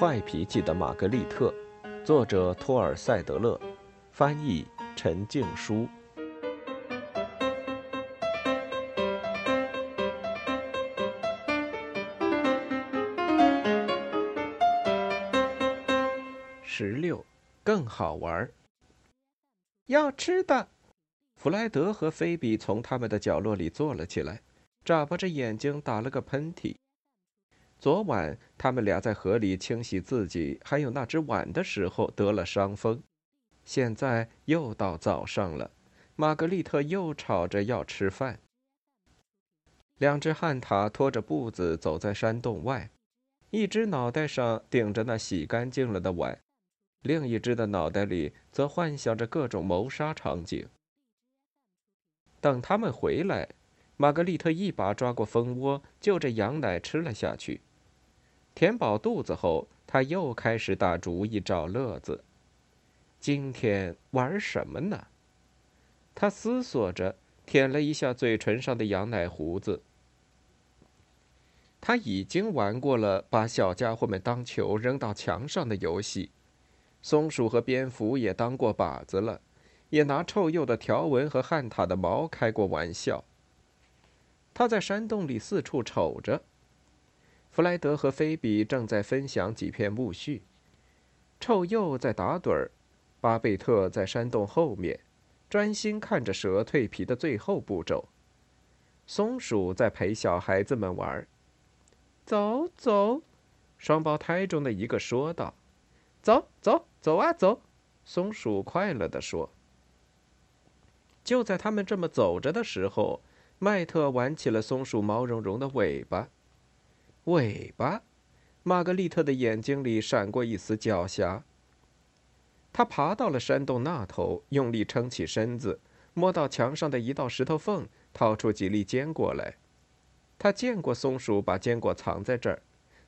坏脾气的玛格丽特，作者托尔塞德勒，翻译陈静书。十六，更好玩。要吃的，弗莱德和菲比从他们的角落里坐了起来，眨巴着眼睛打了个喷嚏。昨晚他们俩在河里清洗自己还有那只碗的时候得了伤风，现在又到早上了，玛格丽特又吵着要吃饭。两只旱獭拖着步子走在山洞外，一只脑袋上顶着那洗干净了的碗，另一只的脑袋里则幻想着各种谋杀场景。等他们回来，玛格丽特一把抓过蜂窝，就着羊奶吃了下去。填饱肚子后，他又开始打主意找乐子。今天玩什么呢？他思索着，舔了一下嘴唇上的羊奶胡子。他已经玩过了把小家伙们当球扔到墙上的游戏，松鼠和蝙蝠也当过靶子了，也拿臭鼬的条纹和旱獭的毛开过玩笑。他在山洞里四处瞅着。弗莱德和菲比正在分享几片苜蓿，臭鼬在打盹儿，巴贝特在山洞后面，专心看着蛇蜕皮的最后步骤。松鼠在陪小孩子们玩。走走，双胞胎中的一个说道：“走走走啊走！”松鼠快乐地说。就在他们这么走着的时候，麦特玩起了松鼠毛茸茸的尾巴。尾巴，玛格丽特的眼睛里闪过一丝狡黠。他爬到了山洞那头，用力撑起身子，摸到墙上的一道石头缝，掏出几粒坚果来。他见过松鼠把坚果藏在这儿，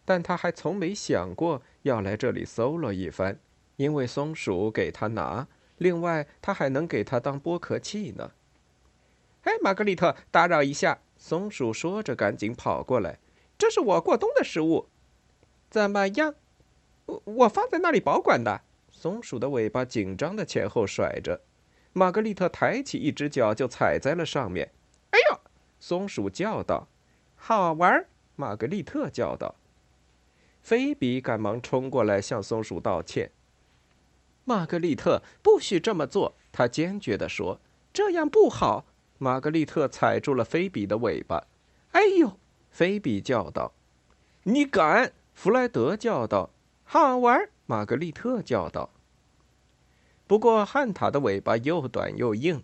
但他还从没想过要来这里搜罗一番，因为松鼠给他拿，另外他还能给他当剥壳器呢。哎，玛格丽特，打扰一下！松鼠说着，赶紧跑过来。这是我过冬的食物，怎么样？我我放在那里保管的。松鼠的尾巴紧张的前后甩着，玛格丽特抬起一只脚就踩在了上面。哎呦！松鼠叫道：“好玩！”玛格丽特叫道。菲比赶忙冲过来向松鼠道歉。玛格丽特不许这么做，他坚决地说：“这样不好。”玛格丽特踩住了菲比的尾巴。哎呦！菲比叫道：“你敢！”弗莱德叫道：“好玩！”玛格丽特叫道。不过汉塔的尾巴又短又硬，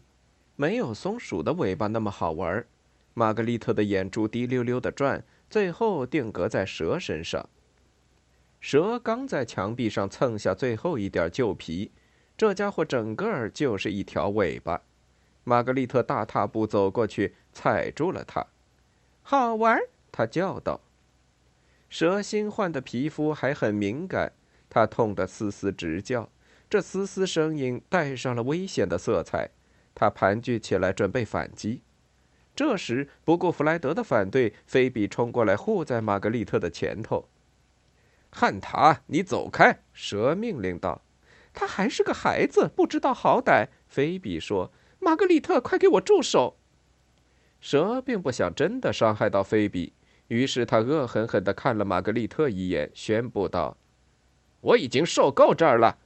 没有松鼠的尾巴那么好玩。玛格丽特的眼珠滴溜溜的转，最后定格在蛇身上。蛇刚在墙壁上蹭下最后一点旧皮，这家伙整个就是一条尾巴。玛格丽特大踏步走过去，踩住了它。好玩！他叫道：“蛇新换的皮肤还很敏感，他痛得嘶嘶直叫。这嘶嘶声音带上了危险的色彩。他盘踞起来，准备反击。这时，不顾弗莱德的反对，菲比冲过来护在玛格丽特的前头。“汉塔，你走开！”蛇命令道。“他还是个孩子，不知道好歹。”菲比说。“玛格丽特，快给我住手！”蛇并不想真的伤害到菲比。于是他恶狠狠地看了玛格丽特一眼，宣布道：“我已经受够这儿了。”“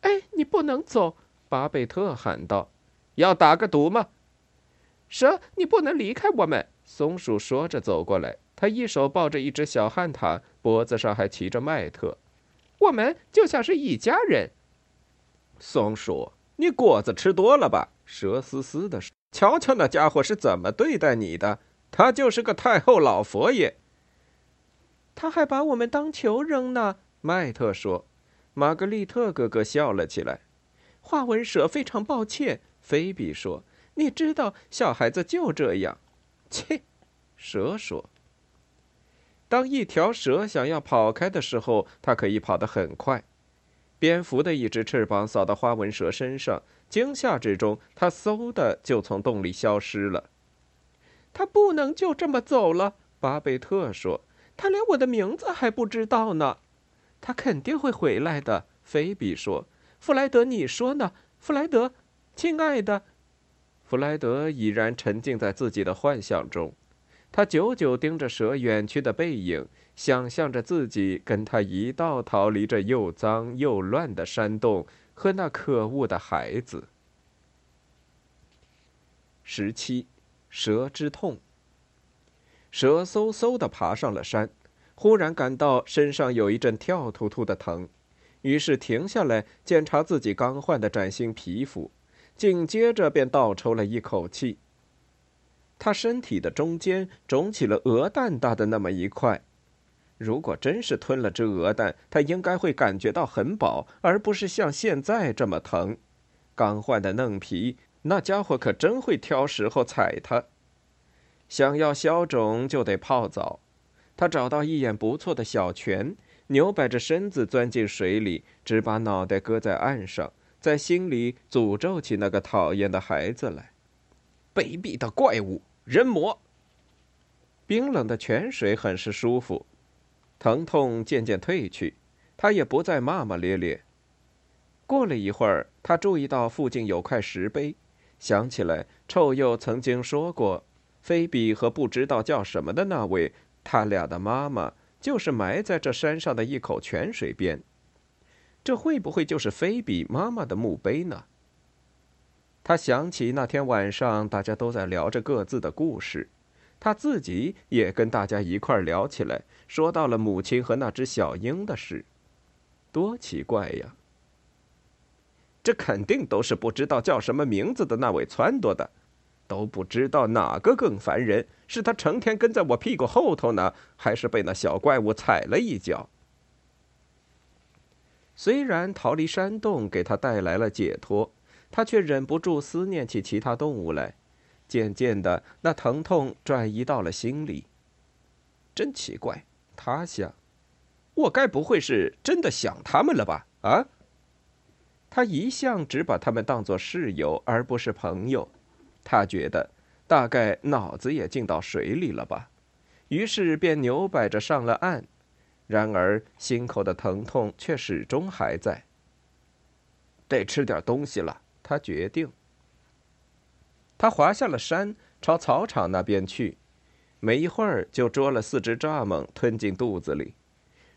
哎，你不能走！”巴贝特喊道。“要打个赌吗？”“蛇，你不能离开我们。”松鼠说着走过来，他一手抱着一只小旱獭，脖子上还骑着麦特。“我们就像是一家人。”松鼠，你果子吃多了吧？”蛇嘶嘶地说。“瞧瞧那家伙是怎么对待你的。”他就是个太后老佛爷。他还把我们当球扔呢，麦特说。玛格丽特哥哥笑了起来。花纹蛇非常抱歉，菲比说。你知道，小孩子就这样。切，蛇说。当一条蛇想要跑开的时候，它可以跑得很快。蝙蝠的一只翅膀扫到花纹蛇身上，惊吓之中，它嗖的就从洞里消失了。他不能就这么走了，巴贝特说。他连我的名字还不知道呢。他肯定会回来的。菲比说：“弗莱德，你说呢？弗莱德，亲爱的。”弗莱德已然沉浸在自己的幻想中，他久久盯着蛇远去的背影，想象着自己跟他一道逃离这又脏又乱的山洞和那可恶的孩子。十七，蛇之痛。蛇嗖嗖地爬上了山，忽然感到身上有一阵跳突突的疼，于是停下来检查自己刚换的崭新皮肤。紧接着便倒抽了一口气。他身体的中间肿起了鹅蛋大的那么一块，如果真是吞了只鹅蛋，他应该会感觉到很饱，而不是像现在这么疼。刚换的嫩皮，那家伙可真会挑时候踩他。想要消肿，就得泡澡。他找到一眼不错的小泉，扭摆着身子钻进水里，只把脑袋搁在岸上。在心里诅咒起那个讨厌的孩子来，卑鄙的怪物，人魔。冰冷的泉水很是舒服，疼痛渐渐退去，他也不再骂骂咧咧。过了一会儿，他注意到附近有块石碑，想起来臭鼬曾经说过，菲比和不知道叫什么的那位，他俩的妈妈就是埋在这山上的一口泉水边。这会不会就是菲比妈妈的墓碑呢？他想起那天晚上大家都在聊着各自的故事，他自己也跟大家一块聊起来，说到了母亲和那只小鹰的事，多奇怪呀！这肯定都是不知道叫什么名字的那位撺掇的，都不知道哪个更烦人，是他成天跟在我屁股后头呢，还是被那小怪物踩了一脚？虽然逃离山洞给他带来了解脱，他却忍不住思念起其他动物来。渐渐的，那疼痛转移到了心里。真奇怪，他想，我该不会是真的想他们了吧？啊？他一向只把他们当作室友，而不是朋友。他觉得，大概脑子也进到水里了吧，于是便扭摆着上了岸。然而，心口的疼痛却始终还在。得吃点东西了，他决定。他滑下了山，朝草场那边去。没一会儿，就捉了四只蚱蜢吞进肚子里。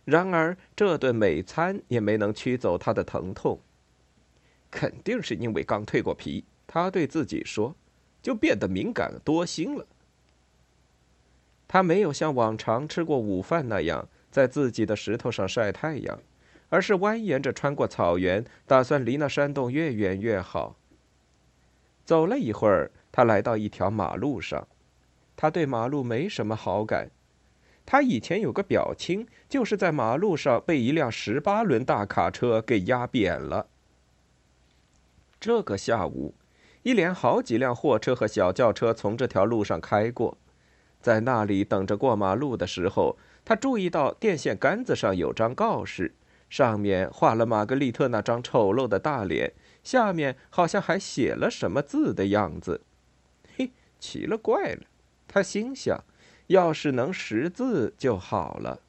然而，这顿美餐也没能驱走他的疼痛。肯定是因为刚蜕过皮，他对自己说，就变得敏感多心了。他没有像往常吃过午饭那样。在自己的石头上晒太阳，而是蜿蜒着穿过草原，打算离那山洞越远越好。走了一会儿，他来到一条马路上，他对马路没什么好感。他以前有个表亲，就是在马路上被一辆十八轮大卡车给压扁了。这个下午，一连好几辆货车和小轿车从这条路上开过，在那里等着过马路的时候。他注意到电线杆子上有张告示，上面画了玛格丽特那张丑陋的大脸，下面好像还写了什么字的样子。嘿，奇了怪了！他心想，要是能识字就好了。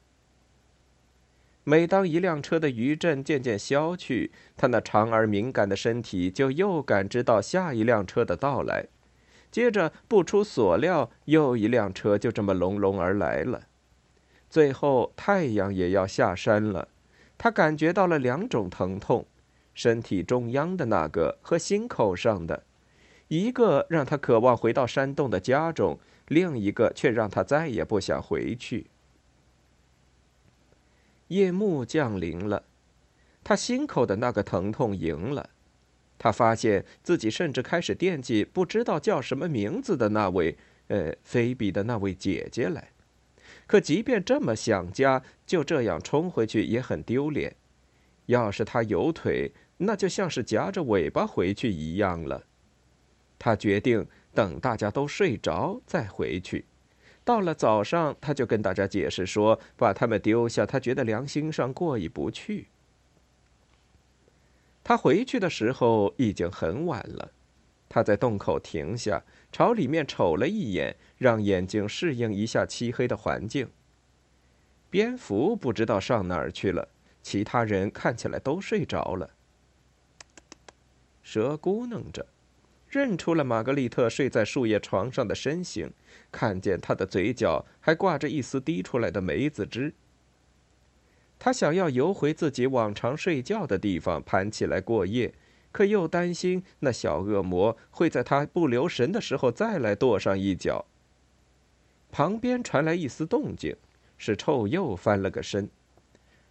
每当一辆车的余震渐渐消去，他那长而敏感的身体就又感知到下一辆车的到来，接着不出所料，又一辆车就这么隆隆而来了。最后，太阳也要下山了。他感觉到了两种疼痛：身体中央的那个和心口上的。一个让他渴望回到山洞的家中，另一个却让他再也不想回去。夜幕降临了，他心口的那个疼痛赢了。他发现自己甚至开始惦记不知道叫什么名字的那位，呃，菲比的那位姐姐来。可即便这么想家，就这样冲回去也很丢脸。要是他有腿，那就像是夹着尾巴回去一样了。他决定等大家都睡着再回去。到了早上，他就跟大家解释说，把他们丢下，他觉得良心上过意不去。他回去的时候已经很晚了。他在洞口停下，朝里面瞅了一眼，让眼睛适应一下漆黑的环境。蝙蝠不知道上哪儿去了，其他人看起来都睡着了。蛇咕哝着，认出了玛格丽特睡在树叶床上的身形，看见她的嘴角还挂着一丝滴出来的梅子汁。他想要游回自己往常睡觉的地方，盘起来过夜，可又担心那小恶魔会在他不留神的时候再来跺上一脚。旁边传来一丝动静，是臭鼬翻了个身，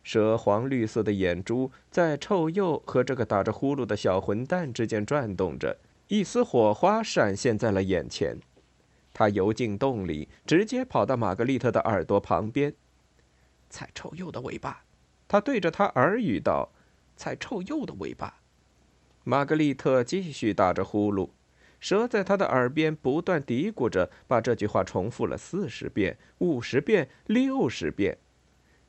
蛇黄绿色的眼珠在臭鼬和这个打着呼噜的小混蛋之间转动着，一丝火花闪现在了眼前。他游进洞里，直接跑到玛格丽特的耳朵旁边。踩臭鼬的尾巴，他对着他耳语道：“踩臭鼬的尾巴。”玛格丽特继续打着呼噜，蛇在他的耳边不断嘀咕着，把这句话重复了四十遍、五十遍、六十遍。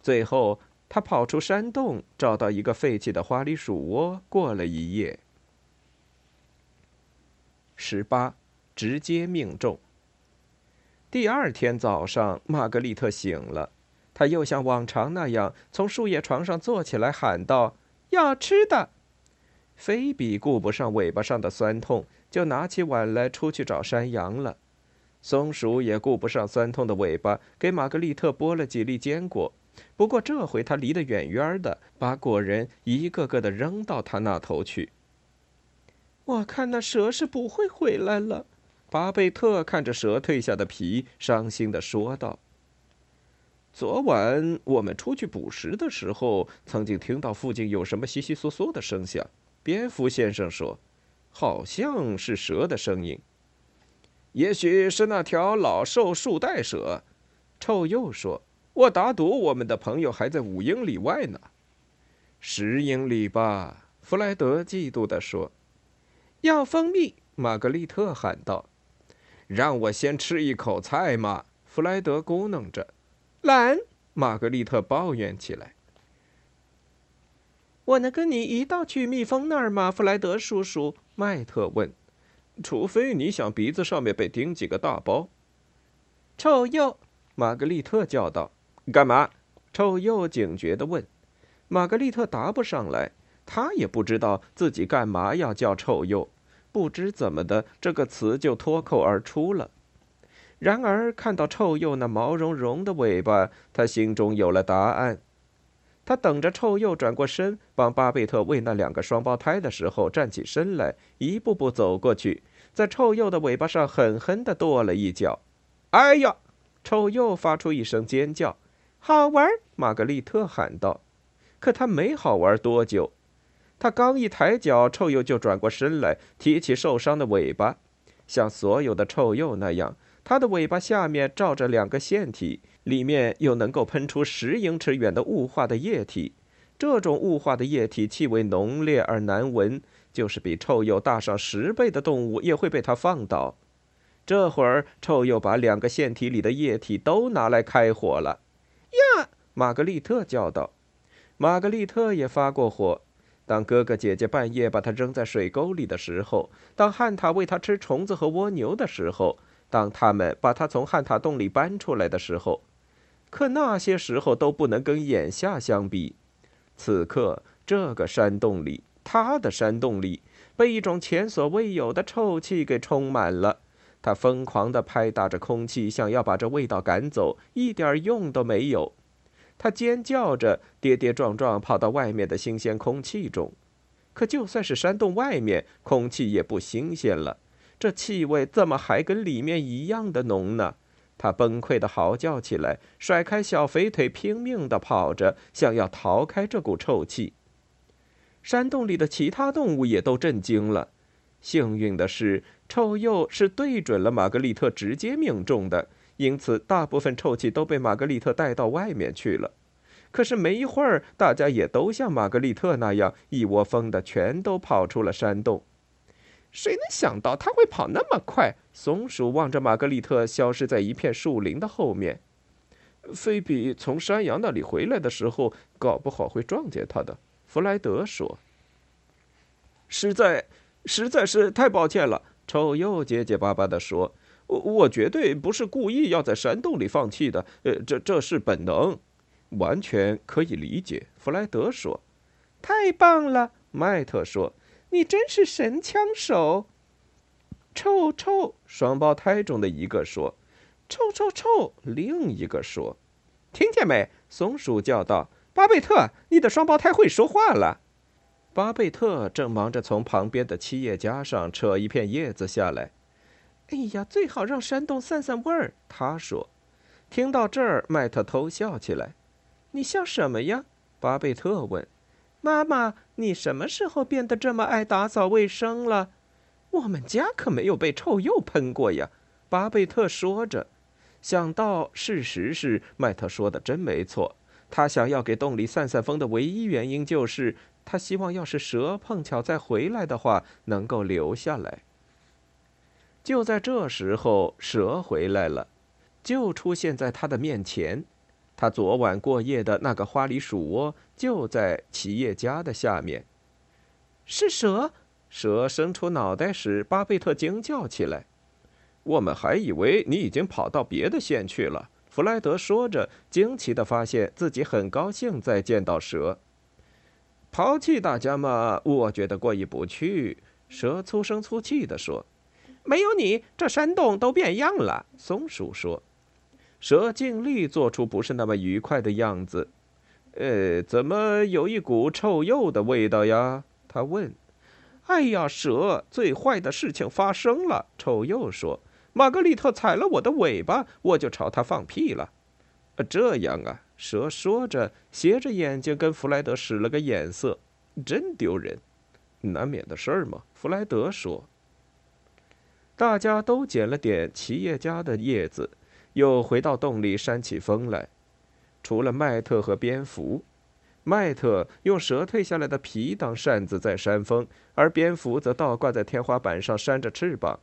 最后，他跑出山洞，找到一个废弃的花栗鼠窝，过了一夜。十八，直接命中。第二天早上，玛格丽特醒了。她又像往常那样从树叶床上坐起来，喊道：“要吃的！”菲比顾不上尾巴上的酸痛，就拿起碗来出去找山羊了。松鼠也顾不上酸痛的尾巴，给玛格丽特剥了几粒坚果。不过这回他离得远远的，把果仁一个个的扔到他那头去。我看那蛇是不会回来了。巴贝特看着蛇蜕下的皮，伤心的说道。昨晚我们出去捕食的时候，曾经听到附近有什么窸窸窣窣的声响。蝙蝠先生说：“好像是蛇的声音。”也许是那条老瘦树袋蛇。臭鼬说：“我打赌我们的朋友还在五英里外呢。”十英里吧，弗莱德嫉妒地说。“要蜂蜜！”玛格丽特喊道。“让我先吃一口菜嘛！”弗莱德咕哝着。懒，玛格丽特抱怨起来。我能跟你一道去蜜蜂那儿吗，弗莱德叔叔？麦特问。除非你想鼻子上面被钉几个大包。臭鼬，玛格丽特叫道。干嘛？臭鼬警觉地问。玛格丽特答不上来，他也不知道自己干嘛要叫臭鼬。不知怎么的，这个词就脱口而出了。然而，看到臭鼬那毛茸茸的尾巴，他心中有了答案。他等着臭鼬转过身帮巴贝特喂那两个双胞胎的时候，站起身来，一步步走过去，在臭鼬的尾巴上狠狠地跺了一脚。哎呀！臭鼬发出一声尖叫。好玩！玛格丽特喊道。可他没好玩多久。他刚一抬脚，臭鼬就转过身来，提起受伤的尾巴，像所有的臭鼬那样。它的尾巴下面罩着两个腺体，里面又能够喷出十英尺远的雾化的液体。这种雾化的液体气味浓烈而难闻，就是比臭鼬大上十倍的动物也会被它放倒。这会儿，臭鼬把两个腺体里的液体都拿来开火了。呀！玛格丽特叫道。玛格丽特也发过火。当哥哥姐姐半夜把它扔在水沟里的时候，当汉塔喂它吃虫子和蜗牛的时候。当他们把他从汉塔洞里搬出来的时候，可那些时候都不能跟眼下相比。此刻，这个山洞里，他的山洞里，被一种前所未有的臭气给充满了。他疯狂地拍打着空气，想要把这味道赶走，一点用都没有。他尖叫着，跌跌撞撞跑到外面的新鲜空气中。可就算是山洞外面，空气也不新鲜了。这气味怎么还跟里面一样的浓呢？他崩溃的嚎叫起来，甩开小肥腿，拼命地跑着，想要逃开这股臭气。山洞里的其他动物也都震惊了。幸运的是，臭鼬是对准了玛格丽特，直接命中的，因此大部分臭气都被玛格丽特带到外面去了。可是没一会儿，大家也都像玛格丽特那样，一窝蜂的全都跑出了山洞。谁能想到他会跑那么快？松鼠望着玛格丽特消失在一片树林的后面。菲比从山羊那里回来的时候，搞不好会撞见他的。弗莱德说：“实在，实在是太抱歉了。”臭鼬结结巴巴地说：“我我绝对不是故意要在山洞里放弃的。呃，这这是本能。完全可以理解。弗莱德说：“太棒了！”麦特说：“你真是神枪手。”臭臭，双胞胎中的一个说：“臭臭臭！”另一个说：“听见没？”松鼠叫道：“巴贝特，你的双胞胎会说话了。”巴贝特正忙着从旁边的七叶夹上扯一片叶子下来。“哎呀，最好让山洞散散味儿。”他说。听到这儿，麦特偷笑起来。“你笑什么呀？”巴贝特问。“妈妈，你什么时候变得这么爱打扫卫生了？”我们家可没有被臭鼬喷过呀，巴贝特说着。想到事实是麦特说的真没错，他想要给洞里散散风的唯一原因就是他希望，要是蛇碰巧再回来的话，能够留下来。就在这时候，蛇回来了，就出现在他的面前。他昨晚过夜的那个花梨鼠窝就在企业家的下面。是蛇。蛇伸出脑袋时，巴贝特惊叫起来：“我们还以为你已经跑到别的县去了。”弗莱德说着，惊奇地发现自己很高兴再见到蛇。抛弃大家嘛，我觉得过意不去。”蛇粗声粗气地说。“没有你，这山洞都变样了。”松鼠说。蛇尽力做出不是那么愉快的样子。“呃，怎么有一股臭鼬的味道呀？”他问。哎呀，蛇！最坏的事情发生了。臭鼬说：“玛格丽特踩了我的尾巴，我就朝他放屁了。”呃这样啊，蛇说着，斜着眼睛跟弗莱德使了个眼色，真丢人。难免的事儿嘛，弗莱德说。大家都捡了点奇叶家的叶子，又回到洞里扇起风来，除了麦特和蝙蝠。麦特用蛇蜕下来的皮当扇子在扇风，而蝙蝠则倒挂在天花板上扇着翅膀。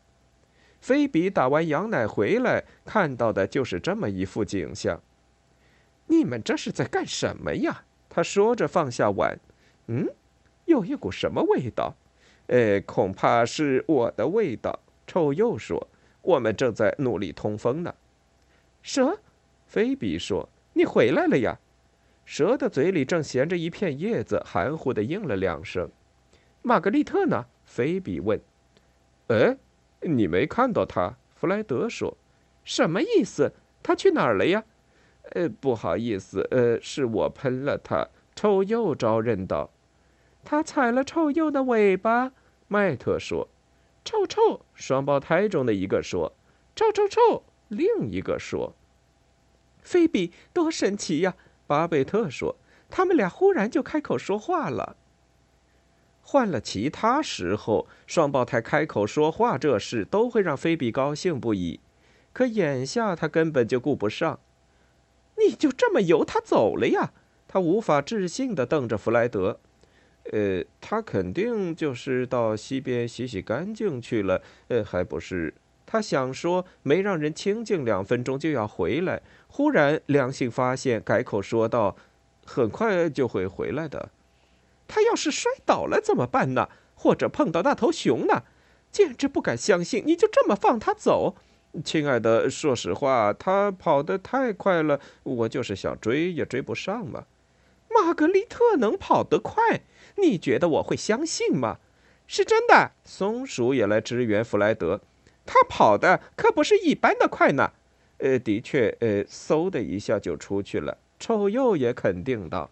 菲比打完羊奶回来，看到的就是这么一副景象。你们这是在干什么呀？他说着放下碗。嗯，有一股什么味道？呃，恐怕是我的味道。臭鼬说：“我们正在努力通风呢。”蛇，菲比说：“你回来了呀。”蛇的嘴里正衔着一片叶子，含糊的应了两声。玛格丽特呢？菲比问。哎，你没看到他？弗莱德说。什么意思？他去哪儿了呀？呃，不好意思，呃，是我喷了他。臭鼬招认道。他踩了臭鼬的尾巴。麦特说。臭臭！双胞胎中的一个说。臭臭臭！另一个说。菲比，多神奇呀！巴贝特说：“他们俩忽然就开口说话了。换了其他时候，双胞胎开口说话这事都会让菲比高兴不已，可眼下他根本就顾不上。你就这么由他走了呀？”他无法置信地瞪着弗莱德。“呃，他肯定就是到溪边洗洗干净去了。呃，还不是？”他想说，没让人清静两分钟就要回来。忽然良心发现，改口说道：“很快就会回来的。”他要是摔倒了怎么办呢？或者碰到那头熊呢？简直不敢相信，你就这么放他走？亲爱的，说实话，他跑得太快了，我就是想追也追不上嘛。玛格丽特能跑得快？你觉得我会相信吗？是真的。松鼠也来支援弗莱德。他跑的可不是一般的快呢，呃，的确，呃，嗖的一下就出去了。臭鼬也肯定道：“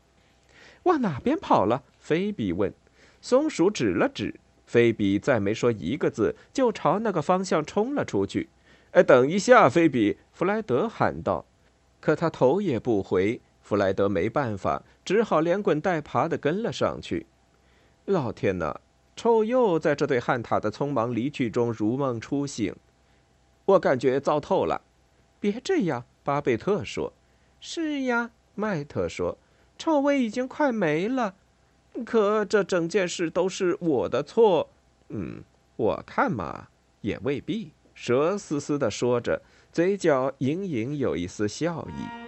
往哪边跑了？”菲比问。松鼠指了指，菲比再没说一个字，就朝那个方向冲了出去。哎，等一下，菲比！弗莱德喊道。可他头也不回。弗莱德没办法，只好连滚带爬的跟了上去。老天哪！臭鼬在这对旱獭的匆忙离去中如梦初醒，我感觉糟透了。别这样，巴贝特说。是呀，麦特说。臭味已经快没了，可这整件事都是我的错。嗯，我看嘛，也未必。蛇嘶嘶地说着，嘴角隐隐有一丝笑意。